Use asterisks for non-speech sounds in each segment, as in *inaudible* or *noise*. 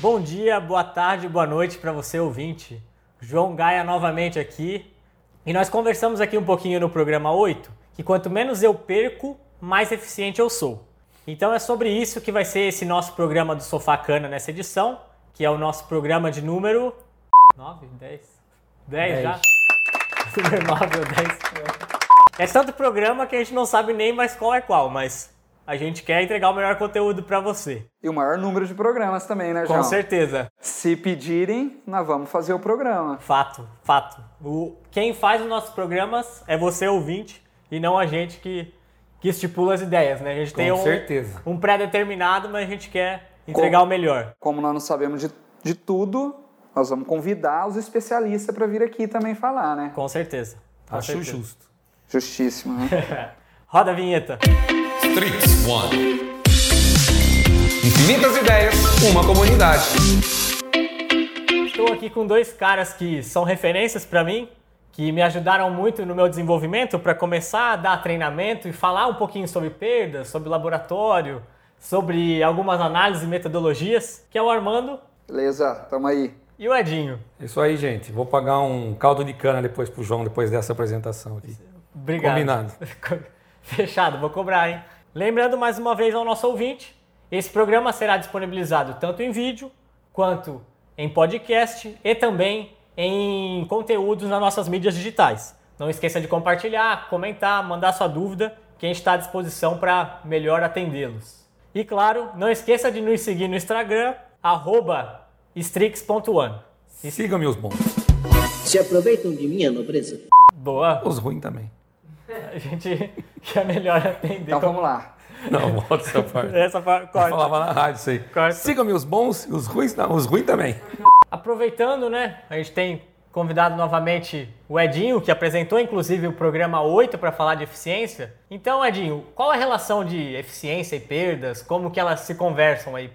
Bom dia, boa tarde, boa noite para você ouvinte. João Gaia novamente aqui. E nós conversamos aqui um pouquinho no programa 8 que quanto menos eu perco, mais eficiente eu sou. Então é sobre isso que vai ser esse nosso programa do Sofá Cana nessa edição, que é o nosso programa de número 9, 10. 10, já? *laughs* Número 9 ou 10. É tanto programa que a gente não sabe nem mais qual é qual, mas a gente quer entregar o melhor conteúdo para você. E o maior número de programas também, né, João? Com certeza. Se pedirem, nós vamos fazer o programa. Fato, fato. O, quem faz os nossos programas é você, ouvinte, e não a gente que, que estipula as ideias, né? A gente Com tem um, certeza. um pré-determinado, mas a gente quer entregar Com- o melhor. Como nós não sabemos de, de tudo, nós vamos convidar os especialistas para vir aqui também falar, né? Com certeza. Com Acho certeza. justo. Justíssimo, né? *laughs* Roda a vinheta. Strix One. Infinitas ideias, uma comunidade. Estou aqui com dois caras que são referências para mim, que me ajudaram muito no meu desenvolvimento para começar a dar treinamento e falar um pouquinho sobre perdas, sobre laboratório, sobre algumas análises e metodologias, que é o Armando Beleza, tamo aí. e o Edinho. Isso aí, gente. Vou pagar um caldo de cana depois pro João, depois dessa apresentação aqui. Obrigado. Combinado. *laughs* Fechado, vou cobrar, hein? Lembrando mais uma vez ao nosso ouvinte, esse programa será disponibilizado tanto em vídeo quanto em podcast e também em conteúdos nas nossas mídias digitais. Não esqueça de compartilhar, comentar, mandar sua dúvida, que a gente está à disposição para melhor atendê-los. E claro, não esqueça de nos seguir no Instagram, arroba strix.one. Sigam-me os bons. Se aproveitam de minha nobreza. Boa, Os ruins também. *laughs* a gente quer melhor atender. Então vamos lá. Não, *laughs* volta essa parte. Essa parte, Eu corta. falava na rádio isso aí. Corta. Sigam-me os bons e os ruins, não, os ruins também. Aproveitando, né? A gente tem convidado novamente o Edinho, que apresentou inclusive o programa 8 para falar de eficiência. Então, Edinho, qual a relação de eficiência e perdas? Como que elas se conversam aí?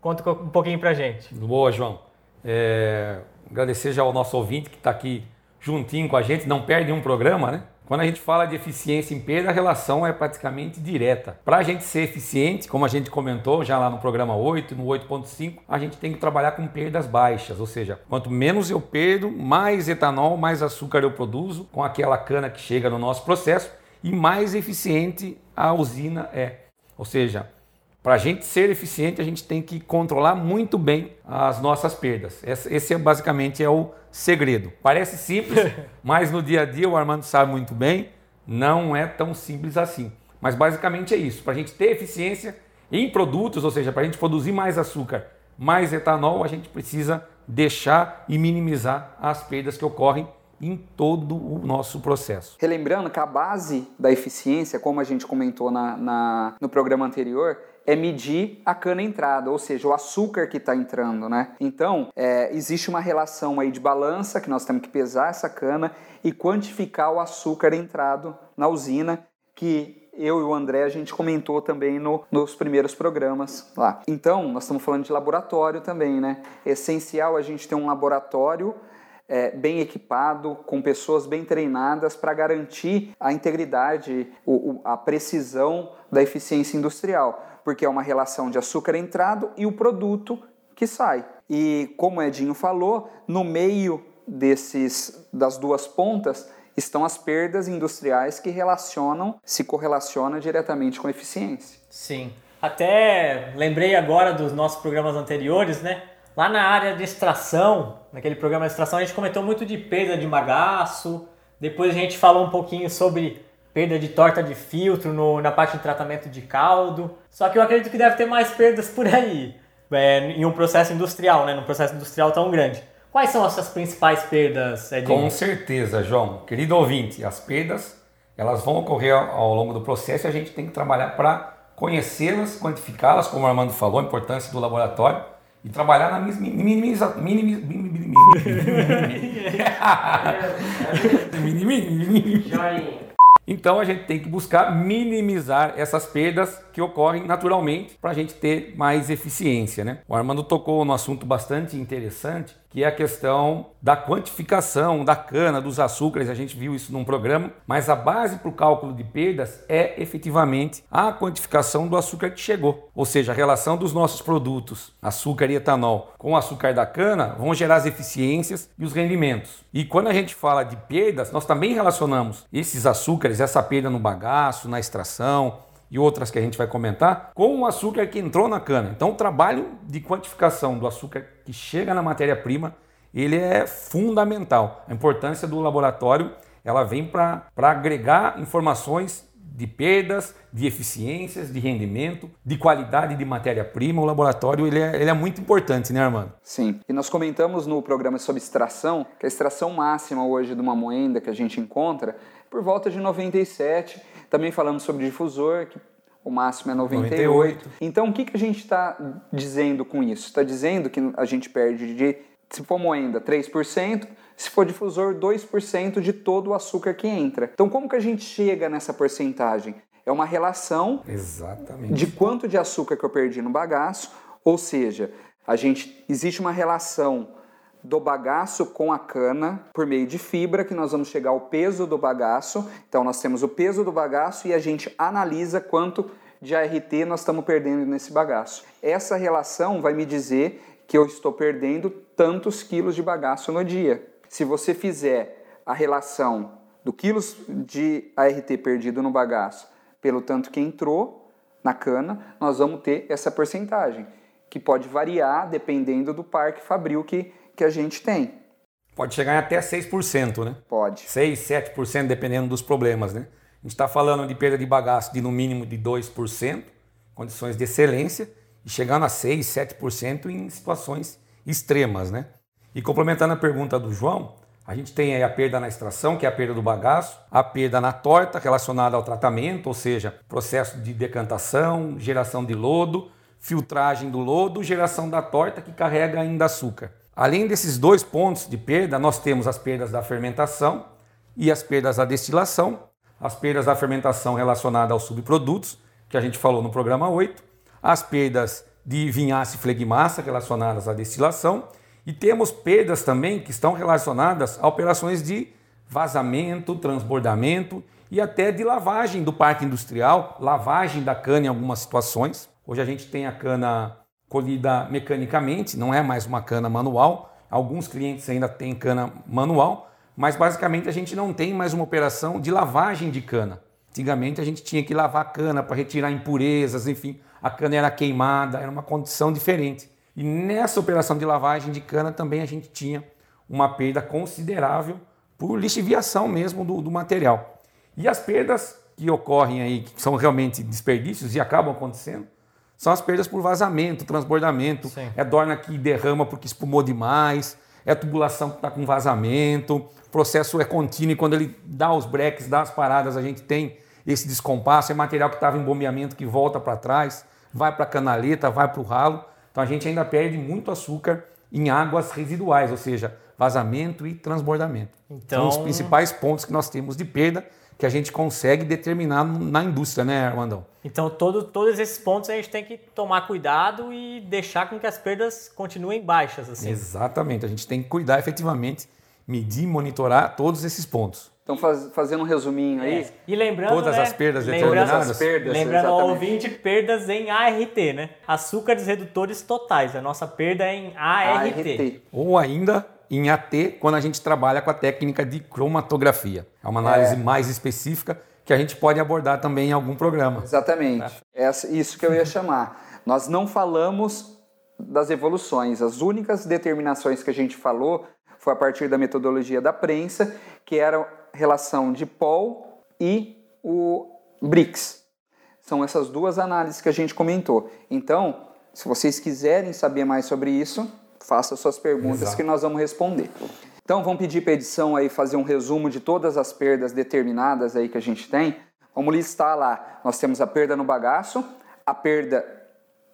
Conta um pouquinho pra gente. Boa, João. É, agradecer já ao nosso ouvinte que está aqui juntinho com a gente, não perde um programa, né? Quando a gente fala de eficiência em perda, a relação é praticamente direta. Para a gente ser eficiente, como a gente comentou já lá no programa 8, no 8.5, a gente tem que trabalhar com perdas baixas, ou seja, quanto menos eu perdo, mais etanol, mais açúcar eu produzo com aquela cana que chega no nosso processo e mais eficiente a usina é. Ou seja, para a gente ser eficiente, a gente tem que controlar muito bem as nossas perdas. Esse é basicamente é o segredo. Parece simples, *laughs* mas no dia a dia o Armando sabe muito bem, não é tão simples assim. Mas basicamente é isso. Para a gente ter eficiência em produtos, ou seja, para a gente produzir mais açúcar, mais etanol, a gente precisa deixar e minimizar as perdas que ocorrem em todo o nosso processo. Relembrando que a base da eficiência, como a gente comentou na, na- no programa anterior, é medir a cana entrada, ou seja, o açúcar que está entrando, né? Então, é, existe uma relação aí de balança que nós temos que pesar essa cana e quantificar o açúcar entrado na usina, que eu e o André a gente comentou também no- nos primeiros programas lá. Então, nós estamos falando de laboratório também, né? É essencial a gente ter um laboratório é, bem equipado, com pessoas bem treinadas para garantir a integridade, o- o- a precisão da eficiência industrial, porque é uma relação de açúcar entrado e o produto que sai. E como o Edinho falou, no meio desses das duas pontas estão as perdas industriais que relacionam, se correlacionam diretamente com eficiência. Sim. Até lembrei agora dos nossos programas anteriores, né? Lá na área de extração, naquele programa de extração, a gente comentou muito de perda de bagaço. Depois a gente falou um pouquinho sobre perda de torta de filtro no- na parte de tratamento de caldo. Só que eu acredito que deve ter mais perdas por aí, é, em um processo industrial, né? Num processo industrial tão grande. Quais são essas principais perdas, Edinho? Com certeza, João. Querido ouvinte, as perdas elas vão ocorrer ao, longo do processo e a gente tem que trabalhar para conhecê-las, quantificá-las, como o Armando falou, a importância do laboratório e trabalhar na mis- minimiza, minimiza, Então a gente tem que buscar minimizar essas perdas que ocorrem naturalmente para a gente ter mais eficiência, né? O Armando tocou no assunto bastante interessante, que é a questão da quantificação da cana, dos açúcares, a gente viu isso num programa, mas a base para o cálculo de perdas é efetivamente a quantificação do açúcar que chegou. Ou seja, a relação dos nossos produtos, açúcar e etanol, com o açúcar da cana, vão gerar as eficiências e os rendimentos. E quando a gente fala de perdas, nós também relacionamos esses açúcares, essa perda no bagaço, na extração, e outras que a gente vai comentar, com o açúcar que entrou na cana. Então, o trabalho de quantificação do açúcar que chega na matéria-prima, ele é fundamental. A importância do laboratório, ela vem para agregar informações de perdas, de eficiências, de rendimento, de qualidade de matéria-prima. O laboratório ele é, ele é, muito importante, né, Armando? Sim. E nós comentamos no programa sobre extração que a extração máxima hoje de uma moenda que a gente encontra é por volta de 97 também falamos sobre difusor, que o máximo é 98. 98. Então, o que, que a gente está dizendo com isso? Está dizendo que a gente perde de, se for moenda, 3%, se for difusor, 2% de todo o açúcar que entra. Então, como que a gente chega nessa porcentagem? É uma relação Exatamente. de quanto de açúcar que eu perdi no bagaço, ou seja, a gente existe uma relação do bagaço com a cana por meio de fibra, que nós vamos chegar ao peso do bagaço. Então, nós temos o peso do bagaço e a gente analisa quanto de ART nós estamos perdendo nesse bagaço. Essa relação vai me dizer que eu estou perdendo tantos quilos de bagaço no dia. Se você fizer a relação do quilos de ART perdido no bagaço pelo tanto que entrou na cana, nós vamos ter essa porcentagem, que pode variar dependendo do parque fabril que que a gente tem. Pode chegar em até 6%, né? Pode. 6, 7%, dependendo dos problemas, né? A gente está falando de perda de bagaço de no mínimo de 2%, condições de excelência, e chegando a 6, 7% em situações extremas, né? E complementando a pergunta do João, a gente tem aí a perda na extração, que é a perda do bagaço, a perda na torta relacionada ao tratamento, ou seja, processo de decantação, geração de lodo, filtragem do lodo, geração da torta que carrega ainda açúcar. Além desses dois pontos de perda, nós temos as perdas da fermentação e as perdas da destilação. As perdas da fermentação relacionadas aos subprodutos, que a gente falou no programa 8. As perdas de vinhaça e flegmassa relacionadas à destilação. E temos perdas também que estão relacionadas a operações de vazamento, transbordamento e até de lavagem do parque industrial, lavagem da cana em algumas situações. Hoje a gente tem a cana colhida mecanicamente, não é mais uma cana manual. Alguns clientes ainda têm cana manual, mas basicamente a gente não tem mais uma operação de lavagem de cana. Antigamente a gente tinha que lavar a cana para retirar impurezas, enfim, a cana era queimada, era uma condição diferente. E nessa operação de lavagem de cana também a gente tinha uma perda considerável por lixiviação mesmo do, do material. E as perdas que ocorrem aí, que são realmente desperdícios e acabam acontecendo, são as perdas por vazamento, transbordamento, Sim. é dorna que derrama porque espumou demais, é tubulação que está com vazamento, o processo é contínuo e quando ele dá os breaks, dá as paradas, a gente tem esse descompasso, é material que estava em bombeamento que volta para trás, vai para a canaleta, vai para o ralo. Então a gente ainda perde muito açúcar em águas residuais, ou seja, vazamento e transbordamento. Então... São os principais pontos que nós temos de perda que a gente consegue determinar na indústria, né, Armandão? Então, todo, todos esses pontos a gente tem que tomar cuidado e deixar com que as perdas continuem baixas. Assim. Exatamente, a gente tem que cuidar efetivamente, medir, monitorar todos esses pontos. Então, faz, fazendo um resuminho aí. É. E lembrando. Todas né, as perdas determinadas. As perdas, lembrando ao ouvinte, perdas em ART, né? Açúcares redutores totais. A nossa perda é em ART. ART. Ou ainda em AT quando a gente trabalha com a técnica de cromatografia. É uma análise é. mais específica que a gente pode abordar também em algum programa. Exatamente. É isso que eu ia chamar. Nós não falamos das evoluções. As únicas determinações que a gente falou foi a partir da metodologia da prensa, que era a relação de Paul e o BRICS. São essas duas análises que a gente comentou. Então, se vocês quiserem saber mais sobre isso, faça suas perguntas Exato. que nós vamos responder. Então vamos pedir para a edição aí fazer um resumo de todas as perdas determinadas aí que a gente tem. Vamos listar lá. Nós temos a perda no bagaço, a perda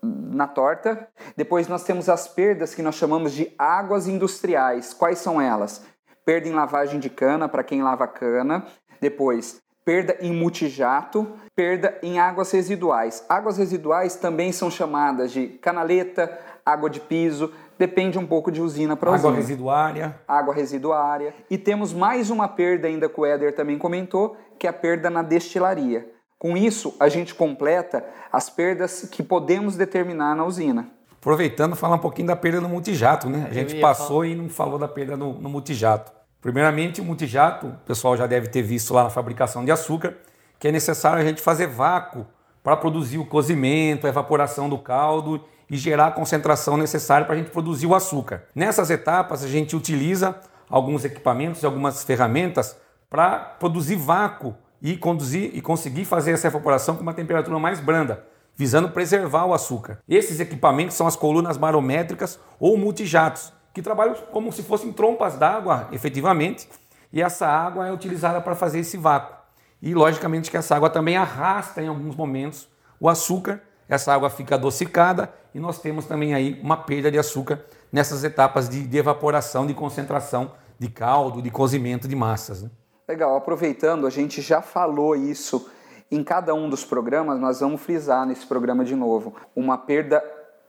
na torta. Depois nós temos as perdas que nós chamamos de águas industriais. Quais são elas? Perda em lavagem de cana para quem lava cana. Depois, perda em multijato, perda em águas residuais. Águas residuais também são chamadas de canaleta, água de piso, depende um pouco de usina para Água usina. residuária. Água residuária. E temos mais uma perda ainda que o Éder também comentou, que é a perda na destilaria. Com isso, a gente completa as perdas que podemos determinar na usina. Aproveitando, falar um pouquinho da perda no multijato, né? A gente passou e não falou da perda no, no multijato. Primeiramente, o multijato, o pessoal já deve ter visto lá na fabricação de açúcar, que é necessário a gente fazer vácuo para produzir o cozimento, a evaporação do caldo e gerar a concentração necessária para a gente produzir o açúcar. Nessas etapas, a gente utiliza alguns equipamentos e algumas ferramentas para produzir vácuo e conduzir e conseguir fazer essa evaporação com uma temperatura mais branda, visando preservar o açúcar. Esses equipamentos são as colunas barométricas ou multijatos, que trabalham como se fossem trompas d'água, efetivamente, e essa água é utilizada para fazer esse vácuo. E logicamente que essa água também arrasta em alguns momentos o açúcar, essa água fica adocicada e nós temos também aí uma perda de açúcar nessas etapas de, de evaporação, de concentração de caldo, de cozimento de massas. Né? Legal, aproveitando, a gente já falou isso em cada um dos programas, nós vamos frisar nesse programa de novo. Uma perda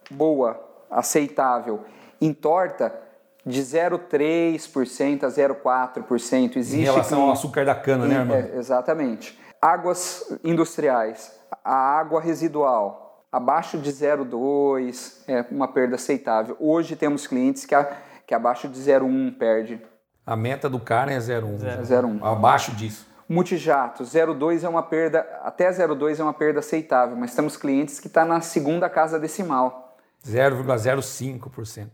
boa, aceitável, em torta de 0,3% a 0,4%. Existe Em relação ao açúcar da cana, né, Armando? é, exatamente. Águas industriais, a água residual, abaixo de 0,2 é uma perda aceitável. Hoje temos clientes que, a, que abaixo de 0,1 perde. A meta do cara é 0,1. Zero. 0,1. Abaixo disso. Multijato, 0,2 é uma perda, até 0,2 é uma perda aceitável, mas temos clientes que está na segunda casa decimal. 0,05%.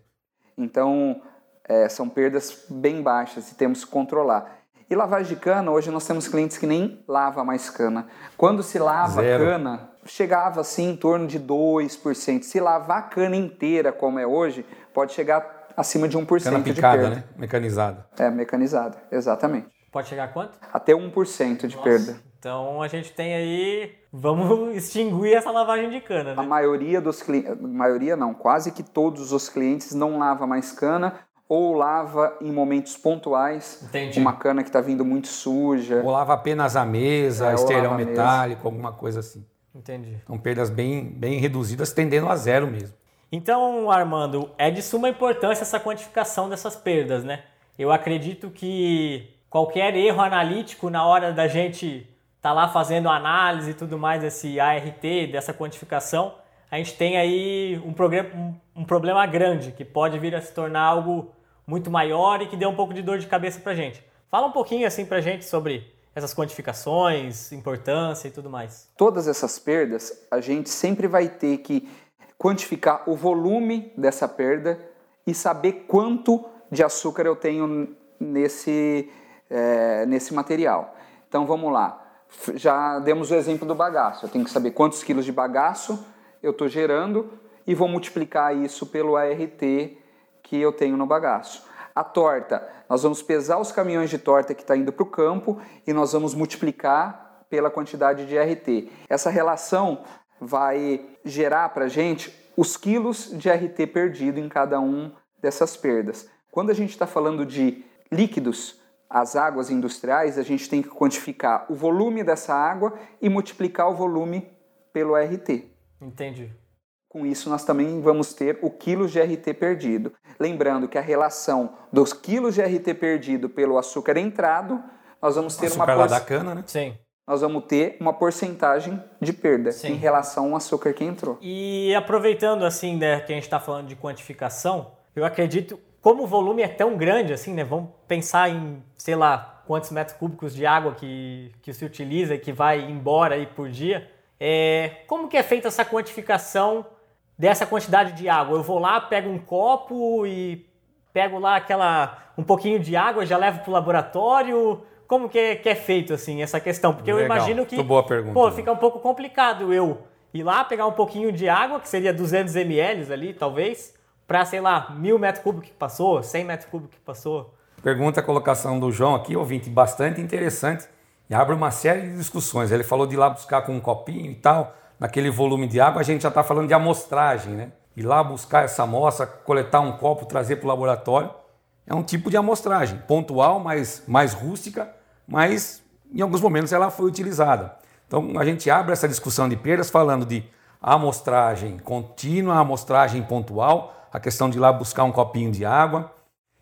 Então, é, são perdas bem baixas e temos que controlar. E lavagem de cana, hoje nós temos clientes que nem lava mais cana. Quando se lava Zero. cana, chegava assim em torno de 2%. Se lavar a cana inteira, como é hoje, pode chegar acima de 1% Cana de picada, perda. né? Mecanizada. É, mecanizada, exatamente. Pode chegar a quanto? Até 1% de perda. Então a gente tem aí. Vamos extinguir essa lavagem de cana, A né? maioria dos clientes, maioria não, quase que todos os clientes não lava mais cana ou lava em momentos pontuais. Entendi. Uma cana que está vindo muito suja. Ou lava apenas a mesa, É, a mesa. metálico, alguma coisa assim. Entendi. São perdas bem, bem reduzidas, tendendo a zero mesmo. Então, Armando, é de suma importância essa quantificação dessas perdas, né? Eu acredito que qualquer erro analítico na hora da gente estar lá fazendo análise e tudo mais desse ART, dessa quantificação, a gente tem aí um, um, um problema grande que pode vir a se tornar algo muito maior e que dê um pouco de dor de cabeça pra gente. Fala um pouquinho assim pra gente sobre essas quantificações, importância e tudo mais. Todas essas perdas, a gente sempre vai ter que quantificar o volume dessa perda e saber quanto de açúcar eu tenho nesse, é, nesse material. Então vamos lá. Já demos o exemplo do bagaço. Eu tenho que saber quantos quilos de bagaço eu estou gerando e vou multiplicar isso pelo ART que eu tenho no bagaço. A torta, nós vamos pesar os caminhões de torta que está indo para o campo e nós vamos multiplicar pela quantidade de RT. Essa relação vai gerar para a gente os quilos de RT perdido em cada um dessas perdas. Quando a gente está falando de líquidos, as águas industriais, a gente tem que quantificar o volume dessa água e multiplicar o volume pelo RT. Entendi. Com isso, nós também vamos ter o quilo de RT perdido. Lembrando que a relação dos quilos de RT perdido pelo açúcar entrado, nós vamos ter, uma, Açúcar por... da cana, né? Sim. nós vamos ter uma porcentagem de perda Sim. em relação ao açúcar que entrou. E aproveitando assim, né, que a gente está falando de quantificação, eu acredito, como o volume é tão grande assim, né, vamos pensar em, sei lá, quantos metros cúbicos de água que, que se utiliza e que vai embora aí por dia, é, como que é feita essa quantificação dessa quantidade de água? Eu vou lá, pego um copo e pego lá aquela um pouquinho de água, já levo para o laboratório. Como que é, que é feito assim essa questão? Porque eu Legal. imagino que Muito boa pergunta, pô, fica um pouco complicado eu ir lá pegar um pouquinho de água, que seria 200 ml ali, talvez, para sei lá, mil metros cúbicos que passou, 100 metros cúbicos que passou. Pergunta a colocação do João aqui, ouvinte, bastante interessante e abre uma série de discussões. Ele falou de ir lá buscar com um copinho e tal, naquele volume de água, a gente já está falando de amostragem, né? Ir lá buscar essa amostra, coletar um copo, trazer para o laboratório. É um tipo de amostragem, pontual, mais, mais rústica, mas em alguns momentos ela foi utilizada. Então a gente abre essa discussão de perdas falando de amostragem contínua, amostragem pontual, a questão de ir lá buscar um copinho de água.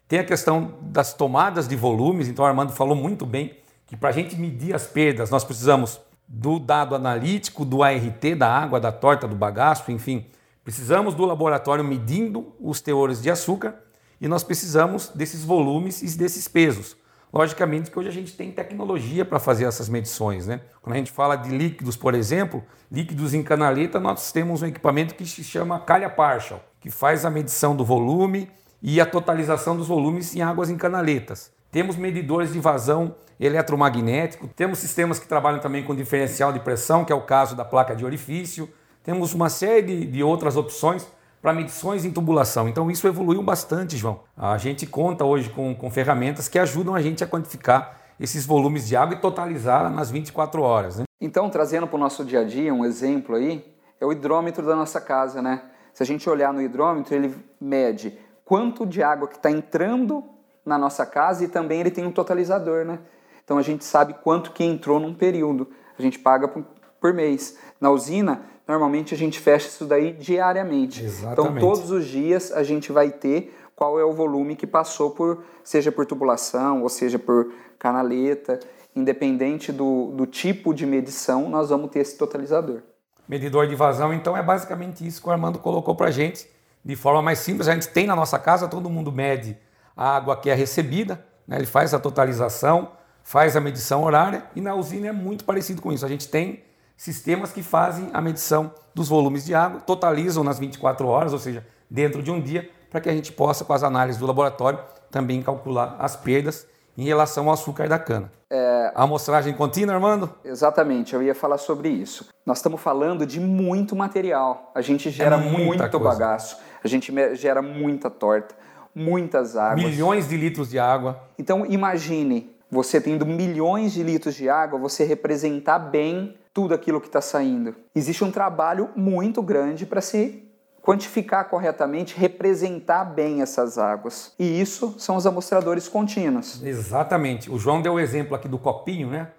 Tem a questão das tomadas de volumes, então o Armando falou muito bem que para a gente medir as perdas, nós precisamos do dado analítico, do ART, da água, da torta, do bagaço, enfim. Precisamos do laboratório medindo os teores de açúcar e nós precisamos desses volumes e desses pesos. Logicamente que hoje a gente tem tecnologia para fazer essas medições. Né? Quando a gente fala de líquidos, por exemplo, líquidos em canaleta, nós temos um equipamento que se chama calha partial, que faz a medição do volume e a totalização dos volumes em águas em canaletas. Temos medidores de vazão eletromagnético, temos sistemas que trabalham também com diferencial de pressão, que é o caso da placa de orifício, temos uma série de outras opções para medições em tubulação. Então isso evoluiu bastante, João. A gente conta hoje com, com ferramentas que ajudam a gente a quantificar esses volumes de água e totalizar nas 24 horas. Né? Então, trazendo para o nosso dia a dia um exemplo aí, é o hidrômetro da nossa casa, né? Se a gente olhar no hidrômetro, ele mede quanto de água que está entrando na nossa casa e também ele tem um totalizador, né? Então a gente sabe quanto que entrou num período. A gente paga por, mês. Na usina, normalmente a gente fecha isso daí diariamente. Exatamente. Então todos os dias a gente vai ter qual é o volume que passou por, seja por tubulação ou seja por canaleta, independente do, do tipo de medição, nós vamos ter esse totalizador. Medidor de vazão, então, é basicamente isso que o Armando colocou para gente. De forma mais simples, a gente tem na nossa casa, todo mundo mede a água que é recebida, né? ele faz a totalização, faz a medição horária e na usina é muito parecido com isso. A gente tem sistemas que fazem a medição dos volumes de água, totalizam nas 24 horas, ou seja, dentro de um dia, para que a gente possa, com as análises do laboratório, também calcular as perdas em relação ao açúcar da cana. É... A amostragem contínua, Armando? Exatamente, eu ia falar sobre isso. Nós estamos falando de muito material. A gente gera É muito coisa. bagaço, a gente gera muita torta, muitas águas. Milhões de litros de água. Então imagine você tendo milhões de litros de água, você representar bem tudo aquilo que está saindo. Existe um trabalho muito grande para se quantificar corretamente, representar bem essas águas. E isso são os amostradores contínuos. Exatamente. O João deu o exemplo aqui do copinho, né?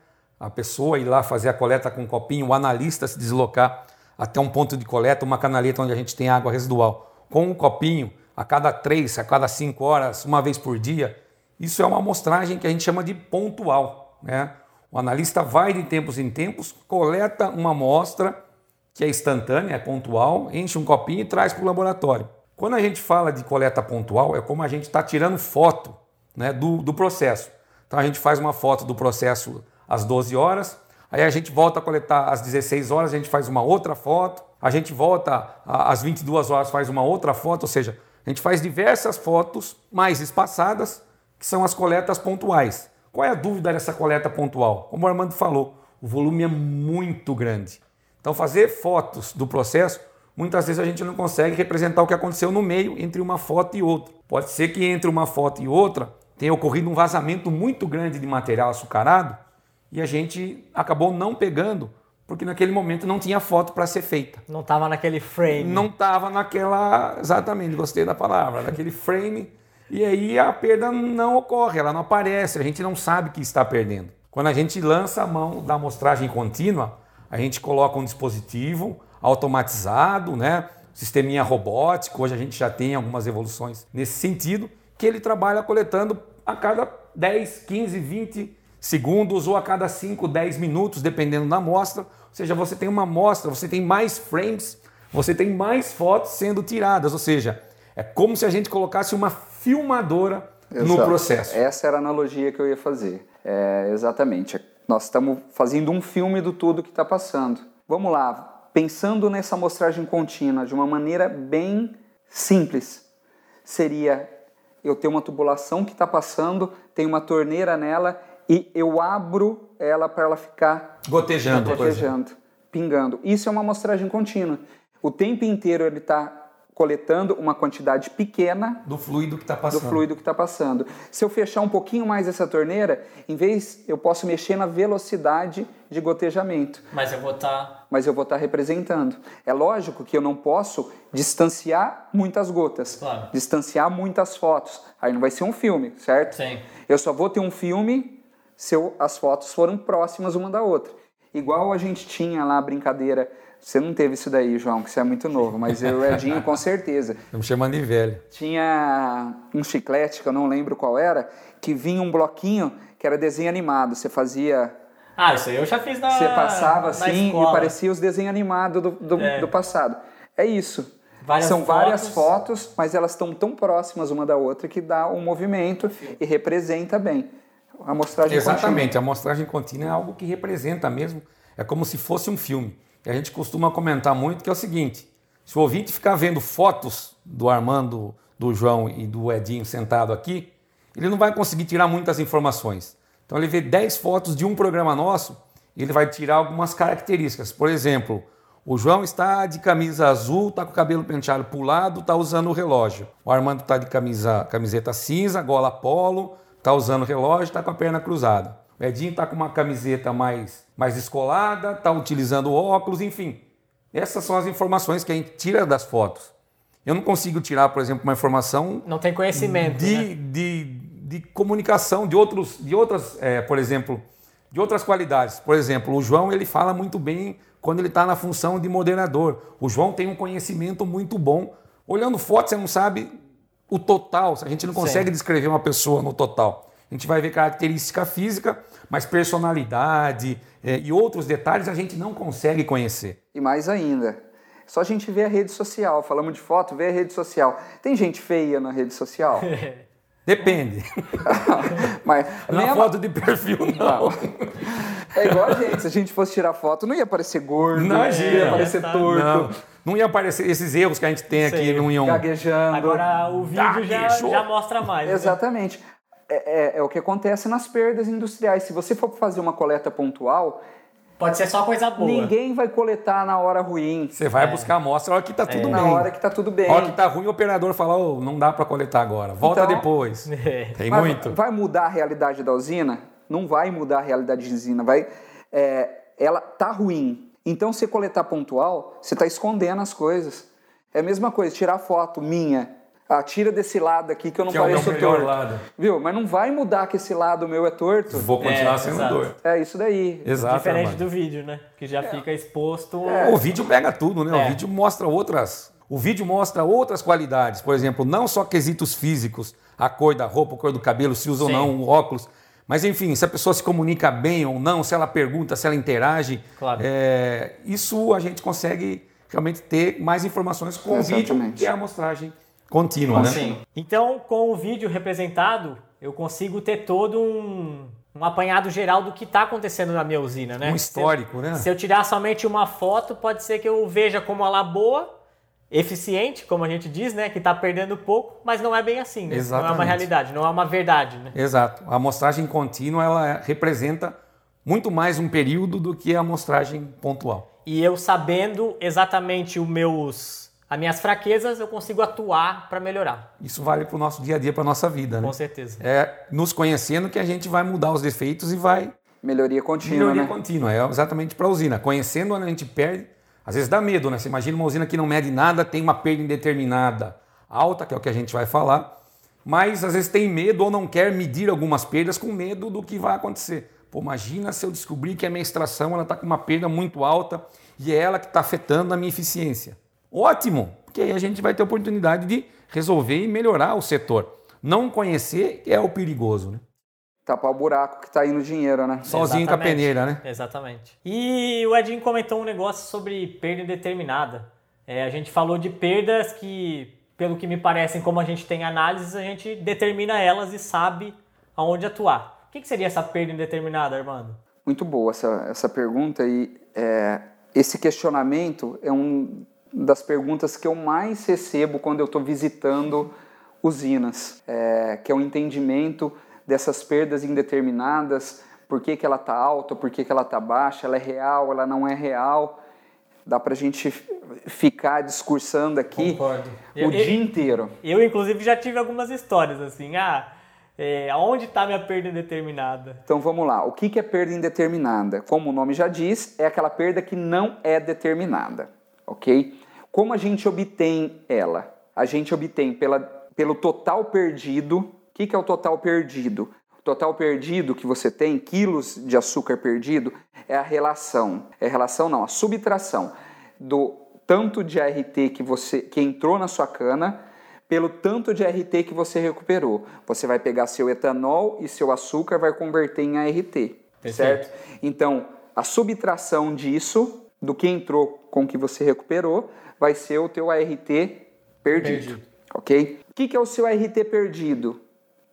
A pessoa ir lá fazer a coleta com um copinho, o analista se deslocar até um ponto de coleta, uma canaleta onde a gente tem água residual, com um copinho a cada três, a cada cinco horas, uma vez por dia. Isso é uma amostragem que a gente chama de pontual, né? O analista vai de tempos em tempos, coleta uma amostra que é instantânea, é pontual, enche um copinho e traz para o laboratório. Quando a gente fala de coleta pontual, é como a gente está tirando foto né, do, do processo. Então a gente faz uma foto do processo às 12 horas, aí a gente volta a coletar às 16 horas, a gente faz uma outra foto, a gente volta às 22 horas, faz uma outra foto, ou seja, a gente faz diversas fotos mais espaçadas, que são as coletas pontuais. Qual é a dúvida dessa coleta pontual? Como o Armando falou, o volume é muito grande. Então, fazer fotos do processo, muitas vezes a gente não consegue representar o que aconteceu no meio entre uma foto e outra. Pode ser que entre uma foto e outra tenha ocorrido um vazamento muito grande de material açucarado e a gente acabou não pegando, porque naquele momento não tinha foto para ser feita. Não tava naquele frame. Não estava naquela. Exatamente, gostei da palavra, naquele frame. E aí a perda não ocorre, ela não aparece, a gente não sabe que está perdendo. Quando a gente lança a mão da amostragem contínua, a gente coloca um dispositivo automatizado, né? Sisteminha robótico, hoje a gente já tem algumas evoluções nesse sentido, que ele trabalha coletando a cada 10, 15, 20 segundos ou a cada 5, 10 minutos, dependendo da amostra. Ou seja, você tem uma amostra, você tem mais frames, você tem mais fotos sendo tiradas. Ou seja, é como se a gente colocasse uma filmadora no Exato. processo. Essa era a analogia que eu ia fazer. É, exatamente. Nós estamos fazendo um filme do tudo que está passando. Vamos lá. Pensando nessa amostragem contínua de uma maneira bem simples, seria eu ter uma tubulação que está passando, tem uma torneira nela e eu abro ela para ela ficar Gotejando, gotejando, pingando. Isso é uma amostragem contínua. O tempo inteiro ele está coletando uma quantidade pequena do fluido que está do passando. fluido que está passando. Se eu fechar um pouquinho mais essa torneira, em vez eu posso mexer na velocidade de gotejamento, Mas eu vou estar. mas eu vou estar representando. É lógico que eu não posso distanciar muitas gotas, Claro. distanciar muitas fotos. Aí não vai ser um filme, certo? Sim. Eu só vou ter um filme se eu- as fotos forem próximas uma da outra. Igual a gente tinha lá a brincadeira. Você não teve isso daí, João, que você é muito novo, mas eu o Edinho com certeza. Estamos chamando de velho. Tinha um chiclete, que eu não lembro qual era, que vinha um bloquinho que era desenho animado. Você fazia Ah, isso aí eu já fiz na Você passava na assim escola. e parecia os desenhos animados do, do, É. do passado. É isso. Várias São várias fotos. fotos, mas elas estão tão próximas uma da outra que dá um movimento e representa bem. A amostragem Exatamente, a amostragem contínua é algo que representa mesmo, é como se fosse um filme. E a gente costuma comentar muito que é o seguinte: se o ouvinte ficar vendo fotos do Armando, do João e do Edinho sentado aqui, ele não vai conseguir tirar muitas informações. Então ele vê 10 fotos de um programa nosso e ele vai tirar algumas características. Por exemplo, o João está de camisa azul, está com o cabelo penteado para o lado, está usando o relógio. O Armando está de camisa, camiseta cinza, gola polo, está usando o relógio, está com a perna cruzada. O Edinho está com uma camiseta mais, mais descolada, está utilizando óculos, enfim. Essas são as informações que a gente tira das fotos. Eu não consigo tirar, por exemplo, uma informação Não tem conhecimento, de, né? de, de comunicação de outros de outras é, por exemplo de outras qualidades por exemplo o João ele fala muito bem quando ele está na função de moderador o João tem um conhecimento muito bom olhando foto você não sabe o total a gente não consegue Sim. descrever uma pessoa no total a gente vai ver característica física mas personalidade é, e outros detalhes a gente não consegue conhecer E mais ainda, só a gente vê a rede social. Falamos de foto, vê a rede social. Tem gente feia na rede social? *laughs* depende *laughs* Mas nem na a- foto de perfil não É igual a gente, se a gente fosse tirar foto, não ia aparecer gordo, não Imagina. ia aparecer Tá. torto, não, não ia aparecer esses erros que a gente tem aqui Sei. não iam gaguejando. Agora o vídeo já, Gaguejou. já mostra mais. né? Exatamente. É, é- é o que acontece nas perdas industriais. Se você for fazer uma coleta pontual, Pode ser só coisa boa. ninguém vai coletar na hora ruim, Você vai buscar a amostra a hora que tá tudo na bem. hora que tá tudo bem. A hora que tá ruim, o operador fala, "Ô, não dá para coletar agora, volta Então- depois. *laughs* É. Tem Mas muito. Vai mudar a realidade da usina? Não vai mudar a realidade da usina. Vai, é, ela tá ruim. Então, se coletar pontual, você tá escondendo as coisas. É a mesma coisa, tirar foto minha. Ah, tira desse lado aqui que eu não Que é o meu pareço melhor torto. lado. Viu? Mas não vai mudar que esse lado meu é torto. Vou continuar É, sendo exato. doido. É isso daí. Exato. Diferente Armando. do vídeo, né? Que já fica exposto. O vídeo pega tudo, né? É. O vídeo mostra outras. O vídeo mostra outras qualidades. Por exemplo, não só quesitos físicos, a cor da roupa, a cor do cabelo, se usa Sim. ou não o óculos. Mas enfim, se a pessoa se comunica bem ou não, se ela pergunta, se ela interage. Claro. é, isso a gente consegue realmente ter mais informações com o vídeo, Exatamente. que é a amostragem contínua, né? Sim. Então, com o vídeo representado, eu consigo ter todo um, um apanhado geral do que está acontecendo na minha usina, né? Um histórico, se eu, né? Se eu tirar somente uma foto, pode ser que eu veja como ela boa, eficiente, como a gente diz, né? Que está perdendo pouco, mas não é bem assim, né? Não é uma realidade, não é uma verdade, né? Exato. A amostragem contínua ela representa muito mais um período do que a amostragem pontual. E eu sabendo exatamente os meus, as minhas fraquezas, eu consigo atuar para melhorar, Isso vale para o nosso dia a dia, para a nossa vida. Né? com certeza. É nos conhecendo que a gente vai mudar os defeitos e vai Melhoria contínua, melhoria né? contínua. É exatamente para a usina. Conhecendo onde a gente perde, às vezes dá medo, né? Você imagina uma usina que não mede nada, tem uma perda indeterminada alta, que é o que a gente vai falar, mas às vezes tem medo ou não quer medir algumas perdas com medo do que vai acontecer. Pô, imagina se eu descobrir que a minha extração está com uma perda muito alta e é ela que está afetando a minha eficiência. Ótimo, porque aí a gente vai ter oportunidade de resolver e melhorar o setor. Não conhecer é o perigoso, né? Tapar o buraco que tá indo dinheiro, né? Sozinho com a Exatamente. peneira, né? Exatamente. E o Edinho comentou um negócio sobre perda indeterminada. É, a gente falou de perdas que, pelo que me parecem, como a gente tem análises, a gente determina elas e sabe aonde atuar. O que, que seria essa perda indeterminada, Armando? Muito boa essa, essa pergunta e é, esse questionamento é um das perguntas que eu mais recebo quando eu estou visitando usinas, é, que é o entendimento dessas perdas indeterminadas, por que, que ela está alta, por que, que ela está baixa, ela é real, ela não é real. Dá para a gente ficar discursando aqui Concordo. o Eu- dia eu- inteiro. Eu, inclusive, já tive algumas histórias assim. Ah, é, aonde está minha perda indeterminada? Então vamos lá. O que que é perda indeterminada? Como o nome já diz, é aquela perda que não é determinada, ok? Como a gente obtém ela? A gente obtém pela, pelo total perdido. O que, que é o total perdido? O total perdido que você tem, quilos de açúcar perdido, é a relação, é a relação não, a subtração do tanto de ART que você que entrou na sua cana pelo tanto de ART que você recuperou. Você vai pegar seu etanol e seu açúcar vai converter em ART, certo? Então, a subtração disso do que entrou com o que você recuperou vai ser o teu ART perdido, Perdido. ok? O que, que é o seu ART perdido?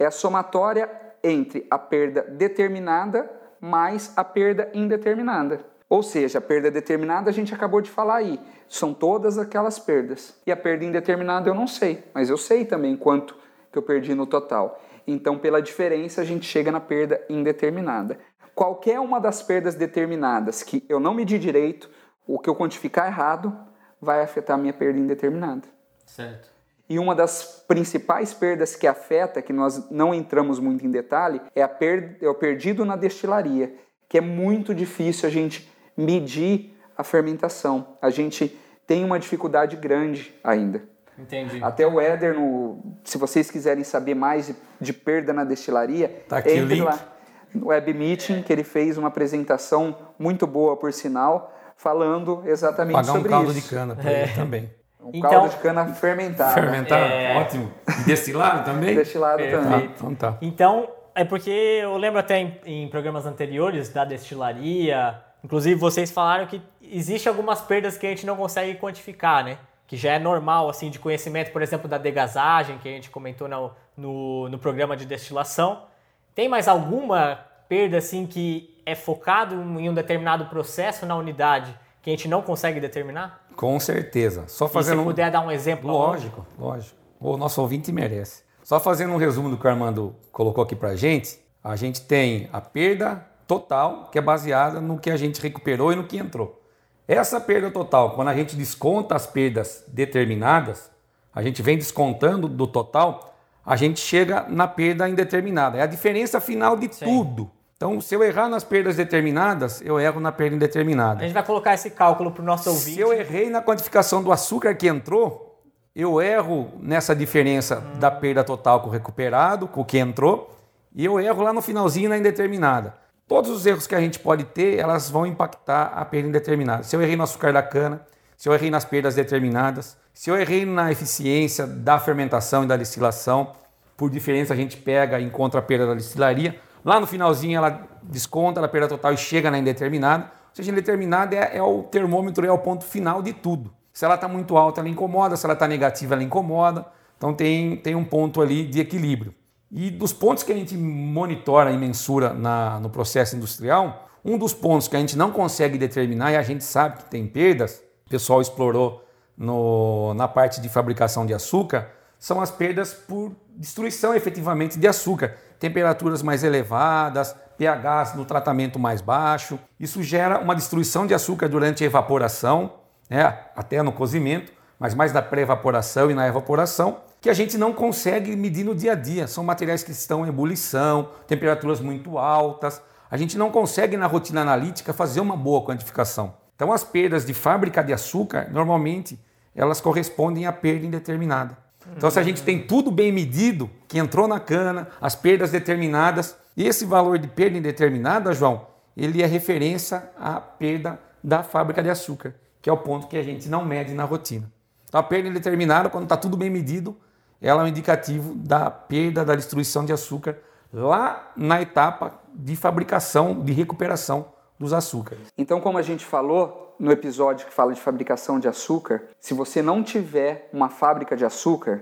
É a somatória entre a perda determinada mais a perda indeterminada. Ou seja, a perda determinada a gente acabou de falar aí, são todas aquelas perdas. E a perda indeterminada eu não sei, mas eu sei também quanto que eu perdi no total. Então, pela diferença, a gente chega na perda indeterminada. Qualquer uma das perdas determinadas que eu não medi direito, o que eu quantificar errado, vai afetar a minha perda indeterminada. Certo. E uma das principais perdas que afeta, que nós não entramos muito em detalhe, é, a per é o perdido na destilaria, que é muito difícil a gente medir a fermentação. A gente tem uma dificuldade grande ainda. Entendi. Até o Éder, no, se vocês quiserem saber mais de, perda na destilaria, Tá aqui o entre link. lá no Web Meeting, que ele fez uma apresentação muito boa, por sinal, falando exatamente Pagar um sobre caldo isso. de cana para ele também. Um Então- caldo de cana fermentado. Fermentar, É. ótimo. Destilado também? Destilado Perfeito. também. Então tá. Então, é porque eu lembro até em, em programas anteriores da destilaria, inclusive vocês falaram que existe algumas perdas que a gente não consegue quantificar, né? Que já é normal, assim, de conhecimento, por exemplo, da degasagem, que a gente comentou no, no, no programa de destilação. Tem mais alguma perda, assim, que é focado em um determinado processo na unidade que a gente não consegue determinar? Com certeza. Só E se fazendo um... puder dar um exemplo. Lógico, lógico. O nosso ouvinte merece. Só fazendo um resumo do que o Armando colocou aqui pra gente, a gente tem a perda total, que é baseada no que a gente recuperou e no que entrou. Essa perda total, quando a gente desconta as perdas determinadas, a gente vem descontando do total, a gente chega na perda indeterminada. É a diferença final de tudo. Então, se eu errar nas perdas determinadas, eu erro na perda indeterminada. A gente vai colocar esse cálculo para o nosso ouvinte. Se eu errei na quantificação do açúcar que entrou, eu erro nessa diferença da perda total com o recuperado, com o que entrou, e eu erro lá no finalzinho na indeterminada. Todos os erros que a gente pode ter, elas vão impactar a perda indeterminada. Se eu errei no açúcar da cana, se eu errei nas perdas determinadas, se eu errei na eficiência da fermentação e da destilação, por diferença a gente pega e encontra a perda da destilaria. Lá no finalzinho ela desconta a perda total e chega na indeterminada. Ou seja, indeterminada é, é o termômetro, é o ponto final de tudo. Se ela está muito alta, ela incomoda. Se ela está negativa, ela incomoda. Então tem, tem um ponto ali de equilíbrio. E dos pontos que a gente monitora e mensura na, no processo industrial, um dos pontos que a gente não consegue determinar e a gente sabe que tem perdas, o pessoal explorou no, na parte de fabricação de açúcar, são as perdas por destruição efetivamente de açúcar. Temperaturas mais elevadas, pHs no tratamento mais baixo. Isso gera uma destruição de açúcar durante a evaporação, né, até no cozimento, mas mais na pré-evaporação e na evaporação, que a gente não consegue medir no dia a dia. São materiais que estão em ebulição, temperaturas muito altas. A gente não consegue na rotina analítica fazer uma boa quantificação. Então as perdas de fábrica de açúcar, normalmente, elas correspondem à perda indeterminada. Então se a gente tem tudo bem medido, que entrou na cana, as perdas determinadas, esse valor de perda indeterminada, João, ele é referência à perda da fábrica de açúcar, que é o ponto que a gente não mede na rotina. Então a perda indeterminada, quando está tudo bem medido, ela é um indicativo da perda, da destruição de açúcar lá na etapa de fabricação, de recuperação dos açúcares. Então, como a gente falou no episódio que fala de fabricação de açúcar, se você não tiver uma fábrica de açúcar,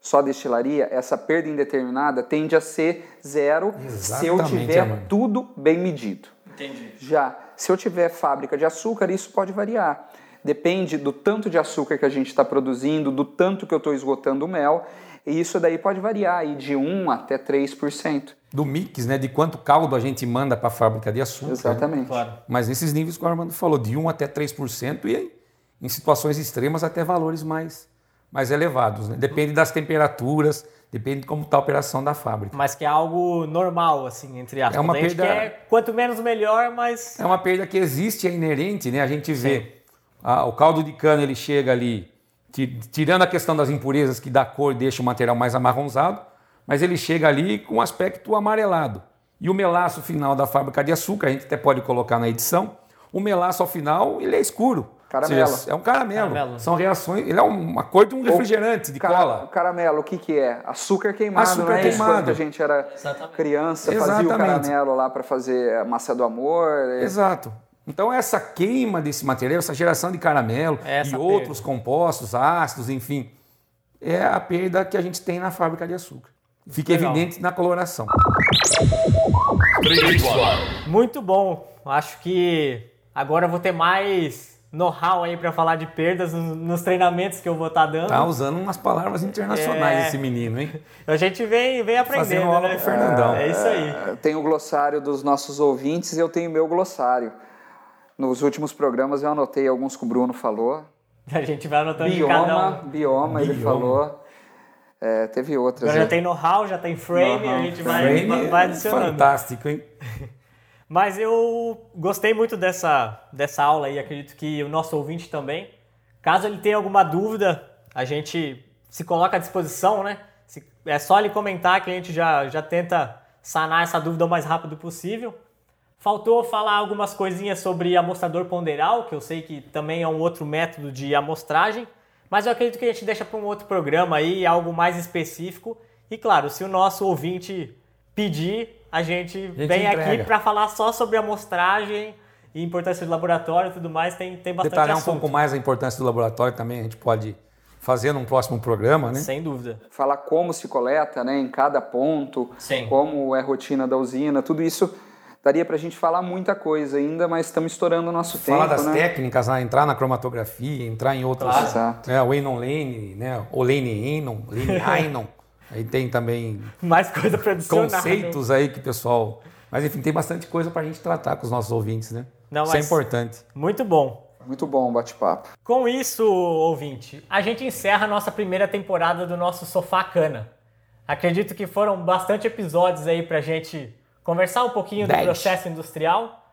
só destilaria, essa perda indeterminada tende a ser zero se eu Exatamente, tiver Armando. tudo bem medido. Entendi. Já se eu tiver fábrica de açúcar, isso pode variar. Depende do tanto de açúcar que a gente está produzindo, do tanto que eu estou esgotando o mel, e isso daí pode variar aí de 1 até 3%. Do mix, né, de quanto caldo a gente manda para a fábrica de açúcar. né? Exatamente. Claro. Mas nesses níveis que o Armando falou, de 1 até 3%, e aí, em situações extremas até valores mais, mais elevados. Né? Depende das temperaturas, depende de como está a operação da fábrica. Mas que é algo normal, assim, entre aspas. É uma A gente perda- quer quanto menos melhor, mas. É uma perda que existe, é inerente, né? A gente vê ah, o caldo de cana, ele chega ali, tirando a questão das impurezas que dá cor, deixa o material mais amarronzado, mas ele chega ali com um aspecto amarelado. E o melaço final da fábrica de açúcar, a gente até pode colocar na edição, o melaço ao final ele é escuro. Caramelo. Seja, é um caramelo. Caramelo. São reações. Ele é uma cor de um refrigerante, de Cara- cola. Caramelo, o que que é? Açúcar queimado, Açúcar é isso? queimado. Quando a gente era Exatamente. criança, fazia o Exatamente. caramelo lá para fazer a massa do amor. é- Exato. Então essa queima desse material, essa geração de caramelo É essa e outros compostos, ácidos, enfim, é a perda que a gente tem na fábrica de açúcar. Fica Legal. evidente na coloração. Muito bom. Acho que agora eu vou ter mais know-how aí para falar de perdas no- nos treinamentos que eu vou estar dando. Tá usando umas palavras internacionais É. esse menino, hein? *laughs* A gente vem, vem aprendendo, Fazendo aula né? com o Fernandão. É isso aí. Eu tenho o glossário dos nossos ouvintes e eu tenho o meu glossário. Nos últimos programas eu anotei alguns que o Bruno falou. A gente vai anotando de cada Bioma, um. bioma, ele Bioma. falou. É, teve outras. Agora já tem know-how, já tem frame, a gente vai, Frame vai, vai adicionando. fantástico, hein? *laughs* Mas eu gostei muito dessa, dessa aula aí, acredito que o nosso ouvinte também. Caso ele tenha alguma dúvida, a gente se coloca à disposição, né? É só ele comentar que a gente já, já tenta sanar essa dúvida o mais rápido possível. Faltou falar algumas coisinhas sobre amostrador ponderal, que eu sei que também é um outro método de amostragem, mas eu acredito que a gente deixa para um outro programa aí, algo mais específico. E claro, se o nosso ouvinte pedir, a gente, gente vem aqui entrega. para falar só sobre amostragem e importância do laboratório e tudo mais, tem, tem bastante Detalhar um assunto. pouco mais a importância do laboratório também, a gente pode fazer num próximo programa, né? Sem dúvida. Falar como se coleta, né, em cada ponto, Sim. como é a rotina da usina, tudo isso daria pra gente falar muita coisa ainda, mas estamos estourando o nosso Falar tempo, das né? técnicas, né? entrar na cromatografia, entrar em outros. Claro. Exato. É, o Enon Lane, né? O Lane Enon, Lane Ainon. *laughs* Aí tem também Mais coisa para adicionar. conceitos aí que o pessoal. Mas enfim, tem bastante coisa pra gente tratar com os nossos ouvintes, né? Não, Isso é importante. Muito bom. Muito bom o bate-papo. Com isso, ouvinte, a gente encerra a nossa primeira temporada do nosso Sofá Cana. Acredito que foram bastante episódios aí pra gente conversar um pouquinho do Dez. processo industrial,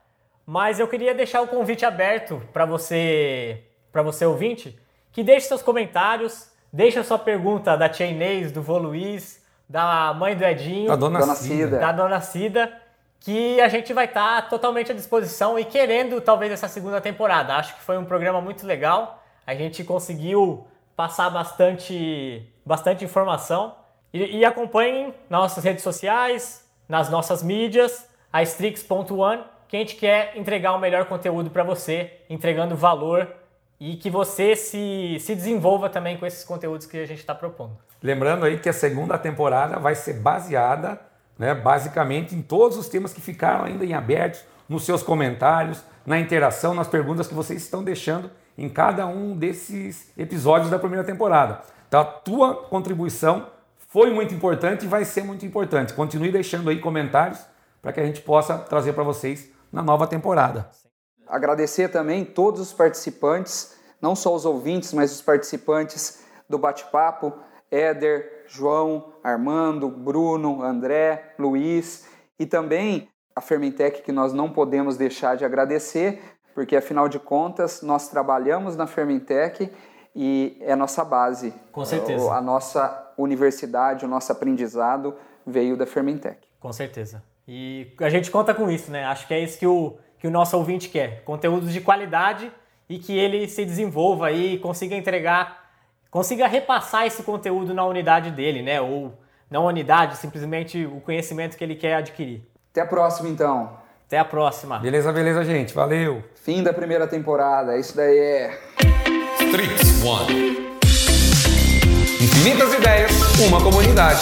mas eu queria deixar o convite aberto para você, para você ouvinte, que deixe seus comentários, deixe a sua pergunta da Tia Inês, do Vô Luiz, da mãe do Edinho, Da dona, Dona Cida. Cida. da Dona Cida, que a gente vai estar totalmente à disposição e querendo talvez essa segunda temporada. Acho que foi um programa muito legal. A gente conseguiu passar bastante, bastante informação. E, e acompanhem nossas redes sociais, nas nossas mídias, a Strix.one, que a gente quer entregar o melhor conteúdo para você, entregando valor e que você se, se desenvolva também com esses conteúdos que a gente está propondo. Lembrando aí que a segunda temporada vai ser baseada, né, basicamente, em todos os temas que ficaram ainda em abertos, nos seus comentários, na interação, nas perguntas que vocês estão deixando em cada um desses episódios da primeira temporada. Então, a tua contribuição foi muito importante e vai ser muito importante. Continue deixando aí comentários para que a gente possa trazer para vocês na nova temporada. Agradecer também todos os participantes, não só os ouvintes, mas os participantes do bate-papo, Éder, João, Armando, Bruno, André, Luiz e também a Fermentec que nós não podemos deixar de agradecer, porque afinal de contas nós trabalhamos na Fermentec e é a nossa base. Com certeza. A nossa universidade, o nosso aprendizado veio da Fermentec. Com certeza. E a gente conta com isso, né? Acho que é isso que o, que o nosso ouvinte quer. Conteúdos de qualidade e que ele se desenvolva aí e consiga entregar, consiga repassar esse conteúdo na unidade dele, né? Ou não unidade, simplesmente o conhecimento que ele quer adquirir. Até a próxima então. Até a próxima. Beleza, beleza, gente. Valeu! Fim da primeira temporada. Isso daí é Strix One. Infinitas ideias, uma comunidade.